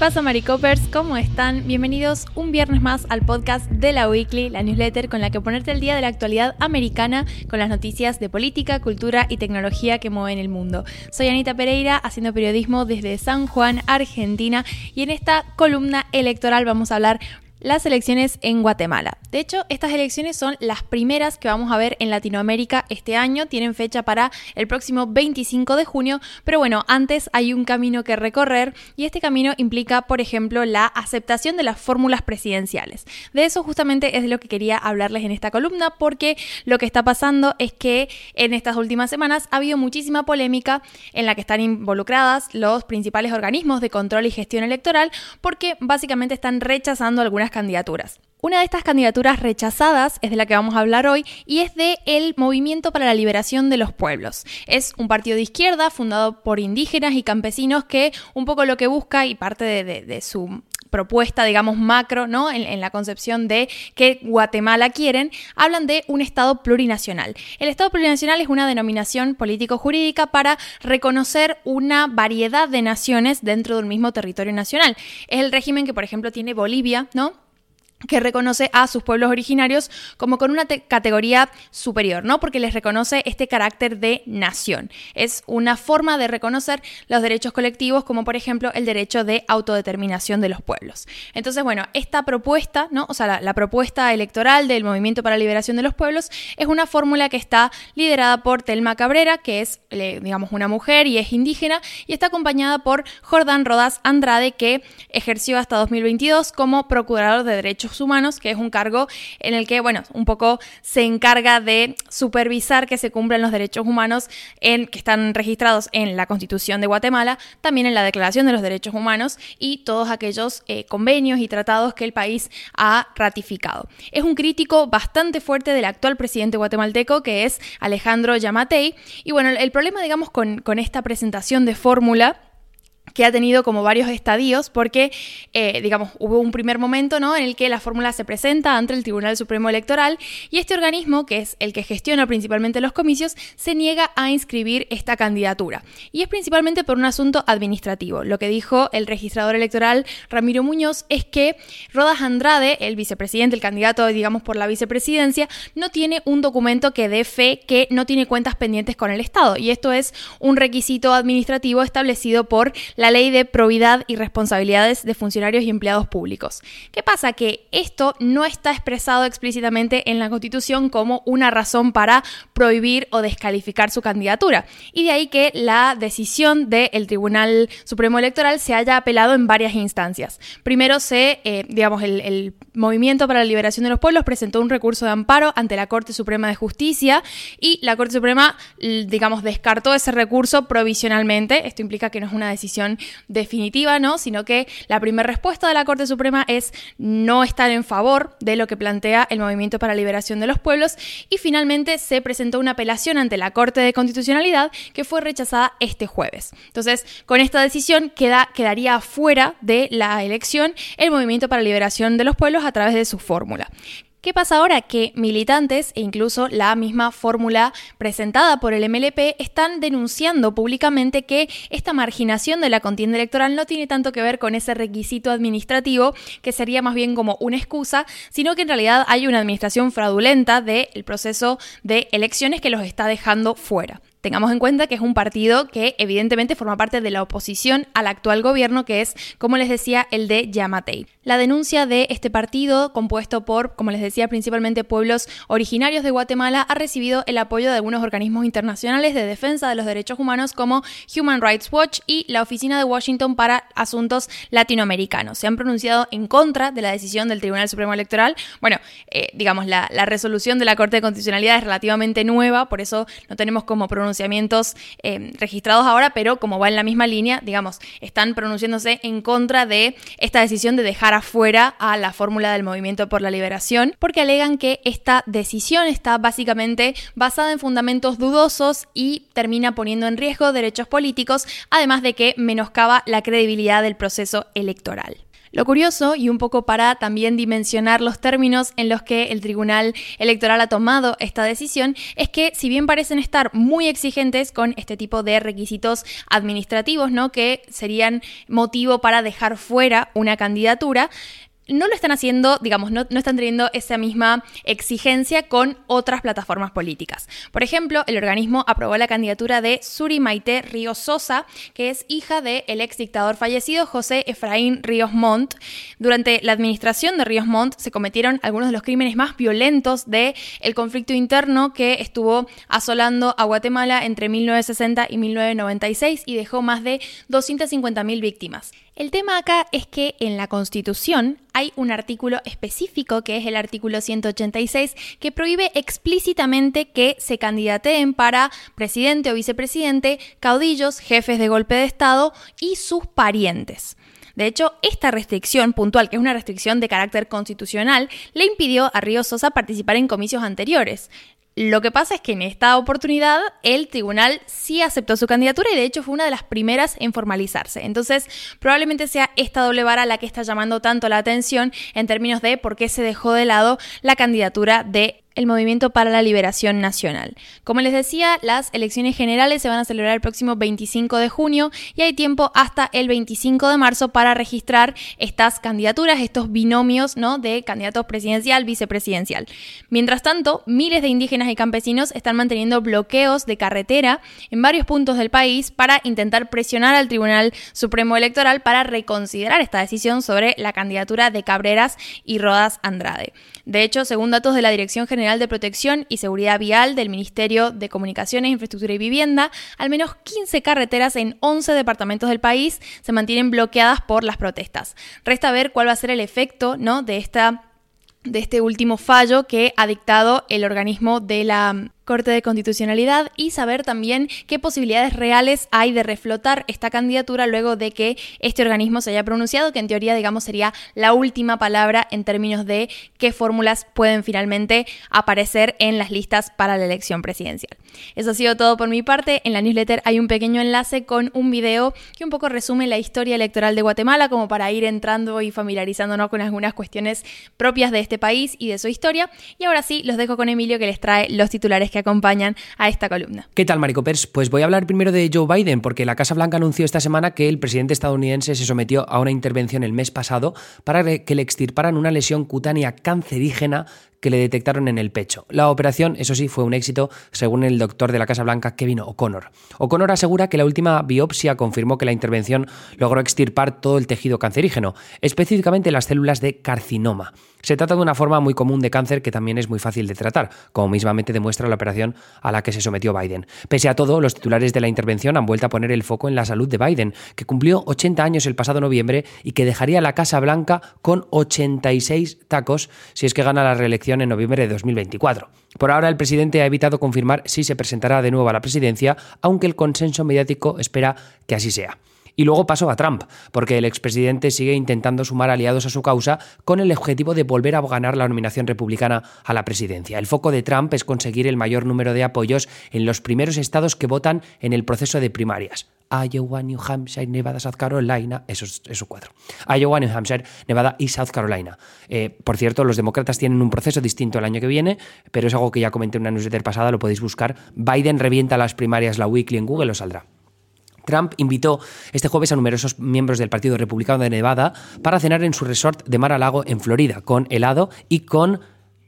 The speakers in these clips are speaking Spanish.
pasa, Maricopers? ¿Cómo están? Bienvenidos un viernes más al podcast de la Weekly, la newsletter con la que ponerte el día de la actualidad americana con las noticias de política, cultura y tecnología que mueven el mundo. Soy Anita Pereira, haciendo periodismo desde San Juan, Argentina, y en esta columna electoral vamos a hablar las elecciones en Guatemala. De hecho, estas elecciones son las primeras que vamos a ver en Latinoamérica este año. Tienen fecha para el próximo 25 de junio, pero bueno, antes hay un camino que recorrer y este camino implica, por ejemplo, la aceptación de las fórmulas presidenciales. De eso justamente es de lo que quería hablarles en esta columna porque lo que está pasando es que en estas últimas semanas ha habido muchísima polémica en la que están involucradas los principales organismos de control y gestión electoral porque básicamente están rechazando algunas candidaturas. Una de estas candidaturas rechazadas es de la que vamos a hablar hoy y es de el Movimiento para la Liberación de los Pueblos. Es un partido de izquierda fundado por indígenas y campesinos que un poco lo que busca y parte de, su propuesta, digamos, macro, ¿no? En, la concepción de que Guatemala quieren, hablan de un Estado plurinacional. El Estado plurinacional es una denominación político-jurídica para reconocer una variedad de naciones dentro del mismo territorio nacional. Es el régimen que, por ejemplo, tiene Bolivia, ¿no? Que reconoce a sus pueblos originarios como con una categoría superior, ¿no? Porque les reconoce este carácter de nación. Es una forma de reconocer los derechos colectivos, como por ejemplo el derecho de autodeterminación de los pueblos. Entonces, bueno, esta propuesta, ¿no? O sea, la, propuesta electoral del Movimiento para la Liberación de los Pueblos es una fórmula que está liderada por Telma Cabrera, que es, digamos, una mujer y es indígena, y está acompañada por Jordán Rodas Andrade, que ejerció hasta 2022 como procurador de derechos Humanos, que es un cargo en el que, bueno, un poco se encarga de supervisar que se cumplan los derechos humanos en, que están registrados en la Constitución de Guatemala, también en la Declaración de los Derechos Humanos y todos aquellos eh, convenios y tratados que el país ha ratificado. Es un crítico bastante fuerte del actual presidente guatemalteco, que es Alejandro Yamatei. Y bueno, el problema, digamos, con, con esta presentación de fórmula que ha tenido como varios estadios porque, eh, digamos, hubo un primer momento ¿no? en el que la fórmula se presenta ante el Tribunal Supremo Electoral y este organismo, que es el que gestiona principalmente los comicios, se niega a inscribir esta candidatura. Y es principalmente por un asunto administrativo. Lo que dijo el registrador electoral Ramiro Muñoz es que Rodas Andrade, el vicepresidente, el candidato, digamos, por la vicepresidencia, no tiene un documento que dé fe que no tiene cuentas pendientes con el Estado. Y esto es un requisito administrativo establecido por la ley de probidad y responsabilidades de funcionarios y empleados públicos. ¿Qué pasa? Que esto no está expresado explícitamente en la Constitución como una razón para prohibir o descalificar su candidatura. Y de ahí que la decisión del Tribunal Supremo Electoral se haya apelado en varias instancias. Primero se, eh, digamos, el, el Movimiento para la Liberación de los Pueblos presentó un recurso de amparo ante la Corte Suprema de Justicia y la Corte Suprema, digamos, descartó ese recurso provisionalmente. Esto implica que no es una decisión definitiva, ¿no? Sino que la primera respuesta de la Corte Suprema es no estar en favor de lo que plantea el Movimiento para la Liberación de los Pueblos y finalmente se presentó una apelación ante la Corte de Constitucionalidad que fue rechazada este jueves. Entonces, con esta decisión queda, quedaría fuera de la elección el Movimiento para la Liberación de los Pueblos a través de su fórmula. ¿Qué pasa ahora? Que militantes e incluso la misma fórmula presentada por el MLP están denunciando públicamente que esta marginación de la contienda electoral no tiene tanto que ver con ese requisito administrativo, que sería más bien como una excusa, sino que en realidad hay una administración fraudulenta del proceso de elecciones que los está dejando fuera. Tengamos en cuenta que es un partido que evidentemente forma parte de la oposición al actual gobierno, que es, como les decía, el de Yamatei. La denuncia de este partido, compuesto por, como les decía, principalmente pueblos originarios de Guatemala, ha recibido el apoyo de algunos organismos internacionales de defensa de los derechos humanos como Human Rights Watch y la Oficina de Washington para Asuntos Latinoamericanos. Se han pronunciado en contra de la decisión del Tribunal Supremo Electoral. Bueno, eh, digamos, la, la resolución de la Corte de Constitucionalidad es relativamente nueva, por eso no tenemos como pronunciar pronunciamientos eh, registrados ahora, pero como va en la misma línea, digamos, están pronunciándose en contra de esta decisión de dejar afuera a la fórmula del movimiento por la liberación, porque alegan que esta decisión está básicamente basada en fundamentos dudosos y termina poniendo en riesgo derechos políticos, además de que menoscaba la credibilidad del proceso electoral. Lo curioso, y un poco para también dimensionar los términos en los que el Tribunal Electoral ha tomado esta decisión, es que si bien parecen estar muy exigentes con este tipo de requisitos administrativos, ¿no? Que serían motivo para dejar fuera una candidatura, no lo están haciendo, digamos, no, están teniendo esa misma exigencia con otras plataformas políticas. Por ejemplo, el organismo aprobó la candidatura de Suri Maite Ríos Sosa, que es hija del ex dictador fallecido José Efraín Ríos Montt. Durante la administración de Ríos Montt se cometieron algunos de los crímenes más violentos del el conflicto interno que estuvo asolando a Guatemala entre 1960 y 1996 y dejó más de 250.000 víctimas. El tema acá es que en la Constitución hay un artículo específico, que es el artículo 186, que prohíbe explícitamente que se candidateen para presidente o vicepresidente caudillos, jefes de golpe de Estado y sus parientes. De hecho, esta restricción puntual, que es una restricción de carácter constitucional, le impidió a Río Sosa participar en comicios anteriores. Lo que pasa es que en esta oportunidad el tribunal sí aceptó su candidatura y de hecho fue una de las primeras en formalizarse. Entonces, probablemente sea esta doble vara la que está llamando tanto la atención en términos de por qué se dejó de lado la candidatura de el Movimiento para la Liberación Nacional. Como les decía, las elecciones generales se van a celebrar el próximo 25 de junio y hay tiempo hasta el 25 de marzo para registrar estas candidaturas, estos binomios ¿no? de candidatos presidencial, vicepresidencial. Mientras tanto, miles de indígenas y campesinos están manteniendo bloqueos de carretera en varios puntos del país para intentar presionar al Tribunal Supremo Electoral para reconsiderar esta decisión sobre la candidatura de Cabreras y Rodas Andrade. De hecho, según datos de la Dirección General de Protección y Seguridad Vial del Ministerio de Comunicaciones, Infraestructura y Vivienda, al menos 15 carreteras en 11 departamentos del país se mantienen bloqueadas por las protestas. Resta ver cuál va a ser el efecto ¿no? de esta de este último fallo que ha dictado el organismo de la Corte de Constitucionalidad y saber también qué posibilidades reales hay de reflotar esta candidatura luego de que este organismo se haya pronunciado, que en teoría, digamos, sería la última palabra en términos de qué fórmulas pueden finalmente aparecer en las listas para la elección presidencial. Eso ha sido todo por mi parte. En la newsletter hay un pequeño enlace con un video que un poco resume la historia electoral de Guatemala, como para ir entrando y familiarizándonos con algunas cuestiones propias de este país y de su historia. Y ahora sí, los dejo con Emilio que les trae los titulares que acompañan a esta columna. ¿Qué tal, Maricopers? Pues voy a hablar primero de Joe Biden, porque la Casa Blanca anunció esta semana que el presidente estadounidense se sometió a una intervención el mes pasado para que le extirparan una lesión cutánea cancerígena que le detectaron en el pecho. La operación, eso sí, fue un éxito, según el doctor de la Casa Blanca, Kevin O'Connor. O'Connor asegura que la última biopsia confirmó que la intervención logró extirpar todo el tejido cancerígeno, específicamente las células de carcinoma. Se trata de una forma muy común de cáncer que también es muy fácil de tratar, como mismamente demuestra la operación a la que se sometió Biden. Pese a todo, los titulares de la intervención han vuelto a poner el foco en la salud de Biden, que cumplió 80 años el pasado noviembre y que dejaría la Casa Blanca con 86 tacos si es que gana la reelección en noviembre de 2024. Por ahora, el presidente ha evitado confirmar si se presentará de nuevo a la presidencia, aunque el consenso mediático espera que así sea. Y luego pasó a Trump, porque el expresidente sigue intentando sumar aliados a su causa con el objetivo de volver a ganar la nominación republicana a la presidencia. El foco de Trump es conseguir el mayor número de apoyos en los primeros estados que votan en el proceso de primarias. Iowa, New Hampshire, Nevada, South Carolina, esos, esos cuatro. Iowa, New Hampshire, Nevada y South Carolina. Eh, por cierto, los demócratas tienen un proceso distinto el año que viene, pero es algo que ya comenté en una newsletter pasada, lo podéis buscar. Biden revienta las primarias, la weekly en Google, os saldrá. Trump invitó este jueves a numerosos miembros del Partido Republicano de Nevada para cenar en su resort de Mar a Lago en Florida, con helado y con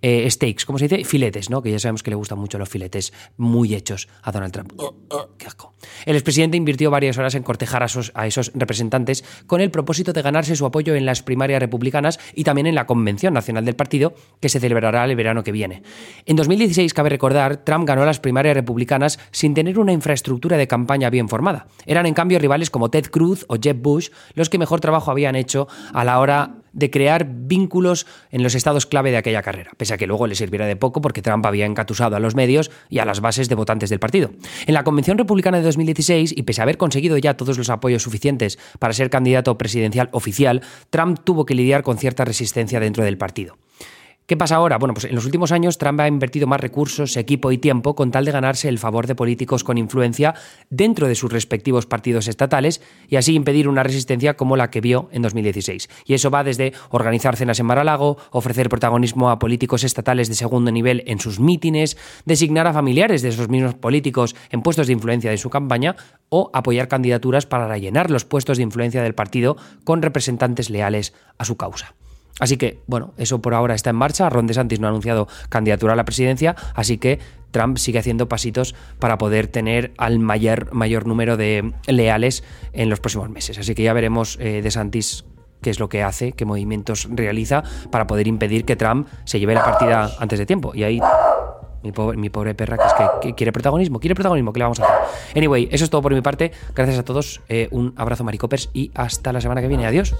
eh, steaks, ¿cómo se dice? Filetes, ¿no? Que ya sabemos que le gustan mucho los filetes muy hechos a Donald Trump. Oh, oh, ¡Qué asco! El expresidente invirtió varias horas en cortejar a esos, a esos representantes con el propósito de ganarse su apoyo en las primarias republicanas y también en la Convención Nacional del Partido, que se celebrará el verano que viene. En 2016, cabe recordar, Trump ganó las primarias republicanas sin tener una infraestructura de campaña bien formada. Eran, en cambio, rivales como Ted Cruz o Jeb Bush los que mejor trabajo habían hecho a la hora de crear vínculos en los estados clave de aquella carrera, pese a que luego le sirviera de poco porque Trump había encatusado a los medios y a las bases de votantes del partido. En la Convención Republicana de 2016, y pese a haber conseguido ya todos los apoyos suficientes para ser candidato presidencial oficial, Trump tuvo que lidiar con cierta resistencia dentro del partido. ¿Qué pasa ahora? Bueno, pues en los últimos años Trump ha invertido más recursos, equipo y tiempo con tal de ganarse el favor de políticos con influencia dentro de sus respectivos partidos estatales y así impedir una resistencia como la que vio en 2016. Y eso va desde organizar cenas en Mar-a-Lago, ofrecer protagonismo a políticos estatales de segundo nivel en sus mítines, designar a familiares de esos mismos políticos en puestos de influencia de su campaña o apoyar candidaturas para rellenar los puestos de influencia del partido con representantes leales a su causa. Así que, bueno, eso por ahora está en marcha. Ron DeSantis no ha anunciado candidatura a la presidencia, así que Trump sigue haciendo pasitos para poder tener al mayor, mayor número de leales en los próximos meses. Así que ya veremos eh, DeSantis qué es lo que hace, qué movimientos realiza para poder impedir que Trump se lleve la partida antes de tiempo. Y ahí mi pobre, perra que es que, quiere protagonismo, quiere protagonismo, ¿qué le vamos a hacer? Anyway, eso es todo por mi parte. Gracias a todos, eh, un abrazo maricopers y hasta la semana que viene. Adiós.